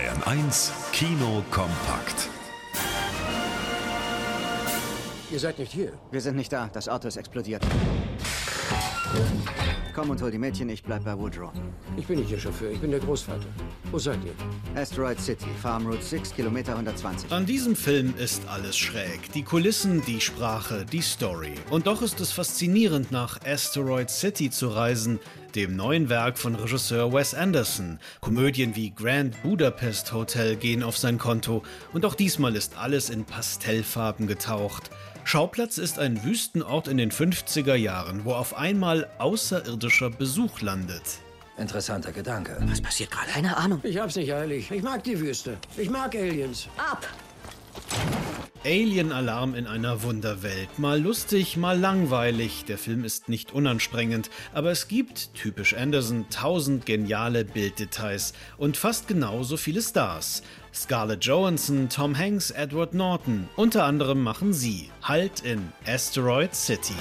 Bayern 1 Kino kompakt. Ihr seid nicht hier. Wir sind nicht da. Das Auto ist explodiert. Komm und hol die Mädchen, ich bleib bei Woodrow. Ich bin nicht Ihr Chauffeur, ich bin der Großvater. Wo seid ihr? Asteroid City, Farm Route 6, Kilometer 120. An diesem Film ist alles schräg. Die Kulissen, die Sprache, die Story. Und doch ist es faszinierend, nach Asteroid City zu reisen, dem neuen Werk von Regisseur Wes Anderson. Komödien wie Grand Budapest Hotel gehen auf sein Konto und auch diesmal ist alles in Pastellfarben getaucht. Schauplatz ist ein Wüstenort in den 50er Jahren, wo auf einmal außerirdischer Besuch landet. Interessanter Gedanke. Was passiert gerade? Keine Ahnung. Ich hab's nicht eilig. Ich mag die Wüste. Ich mag Aliens. Ab! Alien-Alarm in einer Wunderwelt. Mal lustig, mal langweilig. Der Film ist nicht unanstrengend, aber es gibt, typisch Anderson, tausend geniale Bilddetails und fast genauso viele Stars. Scarlett Johansson, Tom Hanks, Edward Norton. Unter anderem machen sie Halt in Asteroid City.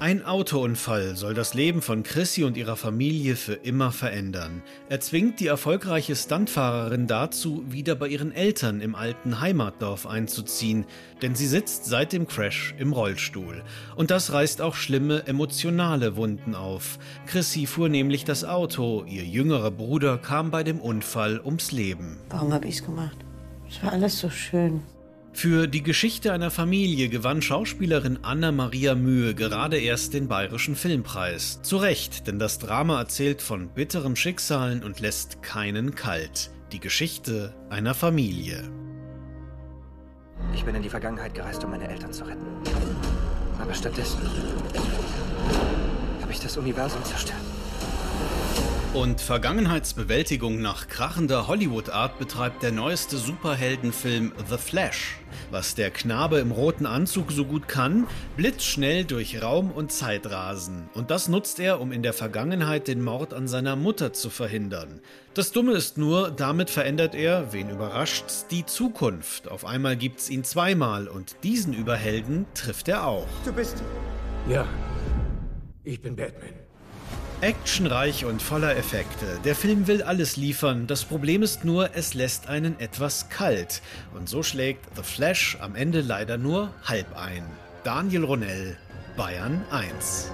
Ein Autounfall soll das Leben von Chrissy und ihrer Familie für immer verändern. Er zwingt die erfolgreiche Stuntfahrerin dazu, wieder bei ihren Eltern im alten Heimatdorf einzuziehen, denn sie sitzt seit dem Crash im Rollstuhl. Und das reißt auch schlimme emotionale Wunden auf. Chrissy fuhr nämlich das Auto, ihr jüngerer Bruder kam bei dem Unfall ums Leben. Warum habe ich's gemacht? Es war alles so schön. Für die Geschichte einer Familie gewann Schauspielerin Anna-Maria Mühe gerade erst den Bayerischen Filmpreis. Zu Recht, denn das Drama erzählt von bitteren Schicksalen und lässt keinen kalt. Die Geschichte einer Familie. Ich bin in die Vergangenheit gereist, um meine Eltern zu retten. Aber stattdessen habe ich das Universum zerstört. Und Vergangenheitsbewältigung nach krachender Hollywood-Art betreibt der neueste Superheldenfilm The Flash. Was der Knabe im roten Anzug so gut kann, blitzschnell durch Raum und Zeit rasen. Und das nutzt er, um in der Vergangenheit den Mord an seiner Mutter zu verhindern. Das Dumme ist nur, damit verändert er, wen überrascht's, die Zukunft. Auf einmal gibt's ihn zweimal und diesen Überhelden trifft er auch. Du bist. Ja. Ich bin Batman. Actionreich und voller Effekte. Der Film will alles liefern. Das Problem ist nur, es lässt einen etwas kalt. Und so schlägt The Flash am Ende leider nur halb ein. Daniel Ronell, Bayern 1.